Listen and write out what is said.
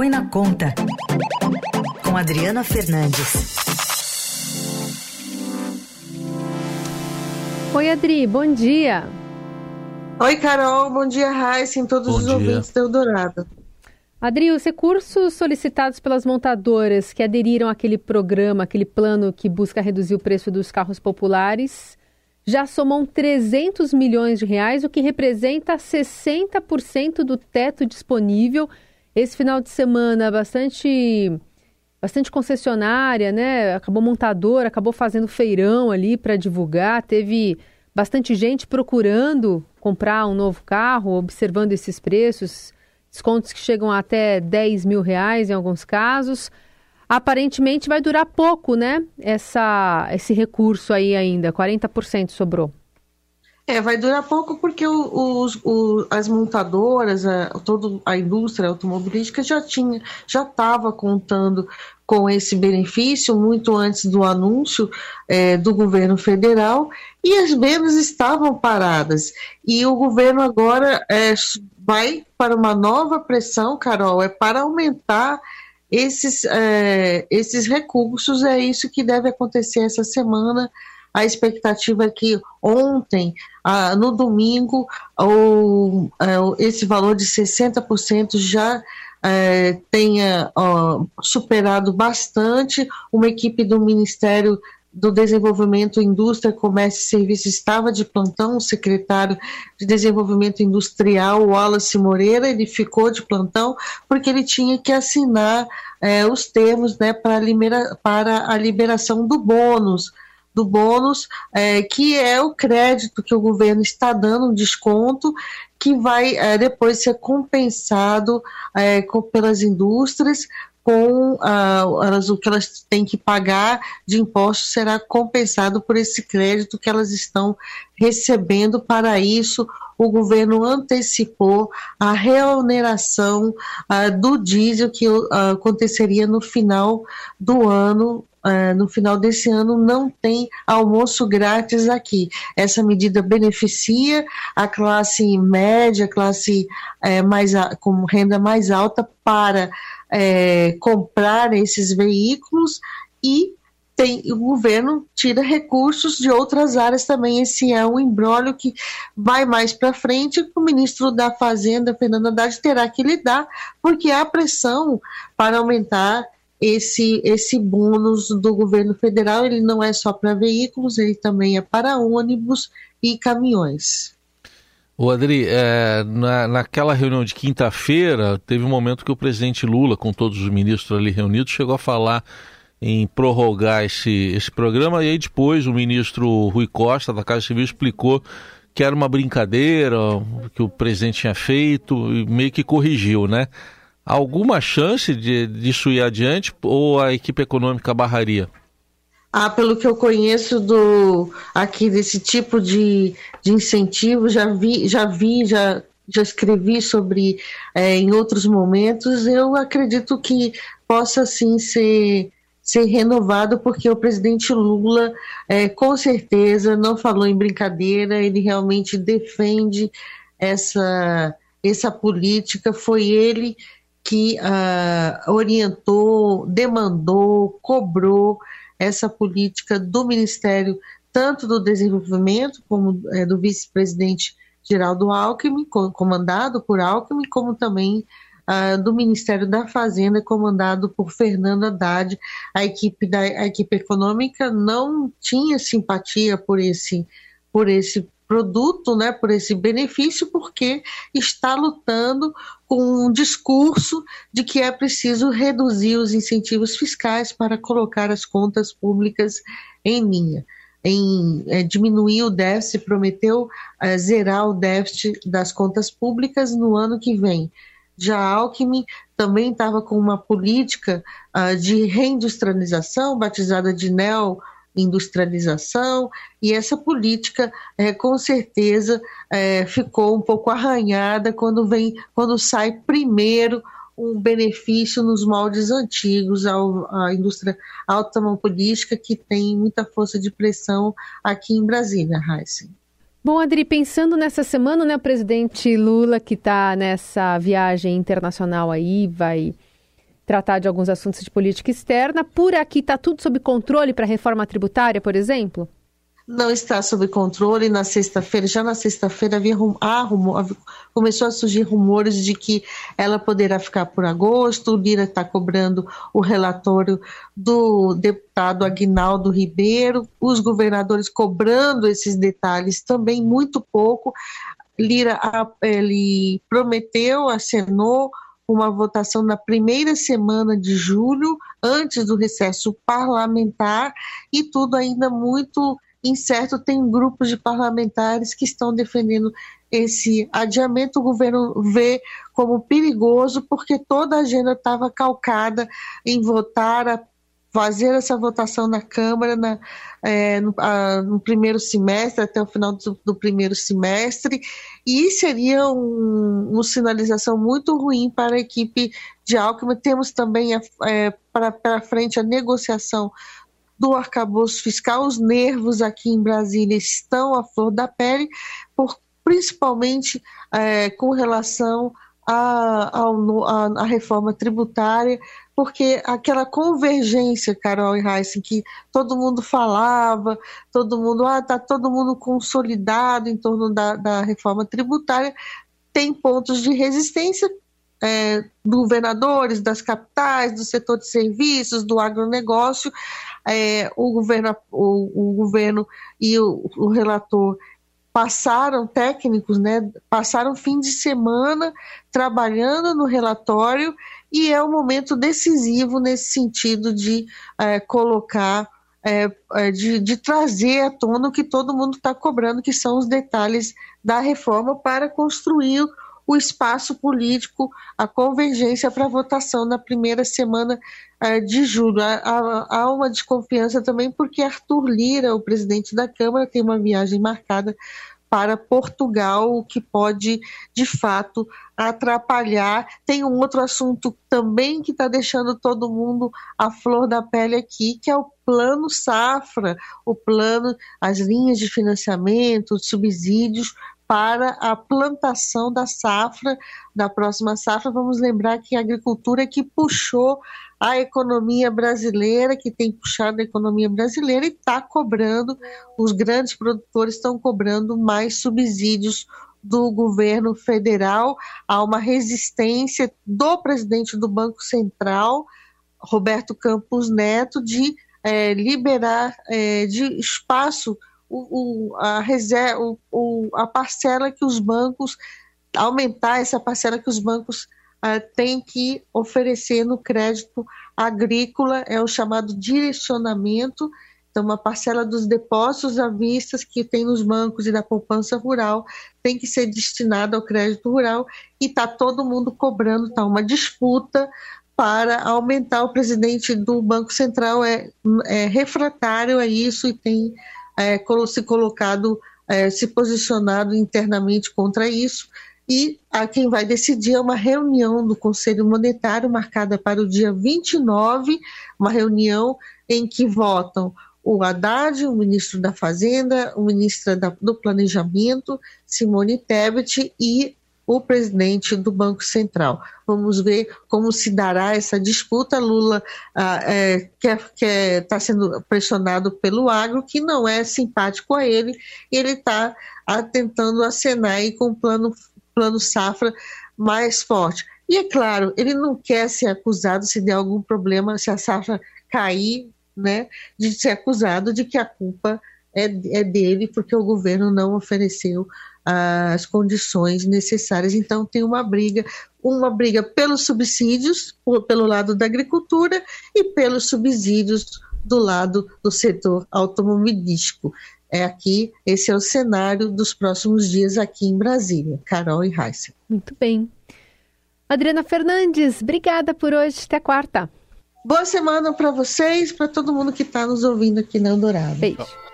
Põe na Conta, com Adriana Fernandes. Oi, Adri, bom dia. Oi, Carol, bom dia, Raíssa, em todos bom os dia. ouvintes do Eldorado. Adri, os recursos solicitados pelas montadoras que aderiram àquele programa, aquele plano que busca reduzir o preço dos carros populares, já somam 300 milhões de reais, o que representa 60% do teto disponível. Esse final de semana, bastante bastante concessionária, né? Acabou montadora, acabou fazendo feirão ali para divulgar, teve bastante gente procurando comprar um novo carro, observando esses preços descontos que chegam até 10 mil reais em alguns casos. Aparentemente vai durar pouco, né? Essa, esse recurso aí ainda, 40% sobrou. É, vai durar pouco porque o, o, as montadoras, a, toda a indústria automobilística já tinha, já estava contando com esse benefício muito antes do anúncio é, do governo federal e as vendas estavam paradas. E o governo agora é, vai para uma nova pressão, Carol, é para aumentar esses, é, esses recursos, é isso que deve acontecer essa semana. A expectativa é que ontem, ah, no domingo, o, é, esse valor de 60% já é, tenha superado bastante. Uma equipe do Ministério do Desenvolvimento, Indústria, Comércio e Serviços estava de plantão, o secretário de Desenvolvimento Industrial, Wallace Moreira, ele ficou de plantão porque ele tinha que assinar é, os termos né, para a liberação do bônus do bônus, é, que é o crédito que o governo está dando, um desconto, que vai é, depois ser compensado é, com, pelas indústrias com uh, elas, o que elas têm que pagar de impostos será compensado por esse crédito que elas estão recebendo. Para isso, o governo antecipou a reoneração uh, do diesel que uh, aconteceria no final do ano Uh, no final desse ano não tem almoço grátis aqui. Essa medida beneficia a classe média, classe é, mais com renda mais alta para é, comprar esses veículos e tem, o governo tira recursos de outras áreas também. Esse é um embrólio que vai mais para frente. O ministro da Fazenda, Fernando Haddad, terá que lidar, porque há pressão para aumentar esse, esse bônus do governo federal, ele não é só para veículos, ele também é para ônibus e caminhões. O Adri, é, na, naquela reunião de quinta-feira, teve um momento que o presidente Lula, com todos os ministros ali reunidos, chegou a falar em prorrogar esse, esse programa, e aí depois o ministro Rui Costa, da Casa Civil, explicou que era uma brincadeira que o presidente tinha feito e meio que corrigiu, né? Alguma chance de disso ir adiante ou a equipe econômica barraria? Ah, pelo que eu conheço do aqui desse tipo de, de incentivo, já vi, já vi, já, já escrevi sobre é, em outros momentos, eu acredito que possa sim ser, ser renovado, porque o presidente Lula, é, com certeza, não falou em brincadeira, ele realmente defende essa, essa política, foi ele que uh, orientou, demandou, cobrou essa política do Ministério, tanto do Desenvolvimento, como é, do vice-presidente Geraldo Alckmin, comandado por Alckmin, como também uh, do Ministério da Fazenda, comandado por Fernando Haddad. A equipe, da, a equipe econômica não tinha simpatia por esse, por esse produto, né, por esse benefício, porque está lutando com um discurso de que é preciso reduzir os incentivos fiscais para colocar as contas públicas em linha. Em é, diminuir o déficit, prometeu é, zerar o déficit das contas públicas no ano que vem. Já Alckmin também estava com uma política uh, de reindustrialização, batizada de neo industrialização e essa política é, com certeza é, ficou um pouco arranhada quando vem quando sai primeiro um benefício nos moldes antigos ao, à indústria automobilística que tem muita força de pressão aqui em Brasília, Heisen. Bom, Adri, pensando nessa semana, né, o presidente Lula que está nessa viagem internacional aí, vai tratar de alguns assuntos de política externa. Por aqui está tudo sob controle para a reforma tributária, por exemplo? não está sob controle. Na sexta-feira, já na sexta-feira, havia ah, rumor, começou a surgir rumores de que ela poderá ficar por agosto. O Lira está cobrando o relatório do deputado Aguinaldo Ribeiro, os governadores cobrando esses detalhes também muito pouco. Lira ele prometeu, acenou uma votação na primeira semana de julho, antes do recesso parlamentar, e tudo ainda muito incerto, tem grupos de parlamentares que estão defendendo esse adiamento. O governo vê como perigoso, porque toda a agenda estava calcada em votar, a fazer essa votação na Câmara na, é, no, a, no, primeiro semestre, até o final do, do primeiro semestre, e seria um, uma sinalização muito ruim para a equipe de Alckmin. Temos também é, para frente a negociação do arcabouço fiscal. Os nervos aqui em Brasília estão à flor da pele, por, principalmente é, com relação à reforma tributária, porque aquela convergência, Carol e Heissen, que todo mundo falava, todo mundo, ah, está todo mundo consolidado em torno da, da reforma tributária, tem pontos de resistência, é, governadores das capitais, do setor de serviços, do agronegócio, é, o, governo, o, o, governo e o, o, relator passaram técnicos, né, passaram fim de semana trabalhando no relatório e é um momento decisivo nesse sentido de é, colocar é, é de, de, trazer à tona o que todo mundo está cobrando, que são os detalhes da reforma para construir o espaço político, a convergência para votação na primeira semana uh, de julho. Há, uma desconfiança também porque Arthur Lira, o presidente da Câmara, tem uma viagem marcada para Portugal, o que pode, de fato, atrapalhar. Tem um outro assunto também que está deixando todo mundo à flor da pele aqui, que é o plano safra, o plano, as linhas de financiamento, os subsídios para a plantação da safra, da próxima safra. Vamos lembrar que a agricultura é que puxou a economia brasileira, que tem puxado a economia brasileira e está cobrando, os grandes produtores estão cobrando mais subsídios do governo federal. Há uma resistência do presidente do Banco Central, Roberto Campos Neto, de é, liberar é, de espaço o, o, a, reserva, o, a parcela que os bancos, aumentar essa parcela que os bancos uh, têm que oferecer no crédito agrícola, é o chamado direcionamento. Então, uma parcela dos depósitos à vista que tem nos bancos e da poupança rural tem que ser destinada ao crédito rural e está todo mundo cobrando, está uma disputa para aumentar. O presidente do Banco Central é, é refratário a isso e tem é, se colocado, é, se posicionado internamente contra isso. E a quem vai decidir é uma reunião do Conselho Monetário marcada para o dia 29, uma reunião em que votam o Haddad, o ministro da Fazenda, o ministro da, do Planejamento, Simone Tebet e o presidente do Banco Central. Vamos ver como se dará essa disputa. Lula ah, é, está sendo pressionado pelo agro, que não é simpático a ele, e ele está tentando acenar aí com o plano, plano safra mais forte. E é claro, ele não quer ser acusado se der algum problema, se a safra cair, né, de ser acusado de que a culpa é, é dele, porque o governo não ofereceu as condições necessárias. Então tem uma briga, uma briga pelos subsídios, pelo lado da agricultura e pelos subsídios do lado do setor automobilístico. É aqui, esse é o cenário dos próximos dias aqui em Brasília. Carol e Raíssa. Muito bem. Adriana Fernandes, obrigada por hoje. Até quarta. Boa semana para vocês, para todo mundo que está nos ouvindo aqui na Eldorado. Beijo.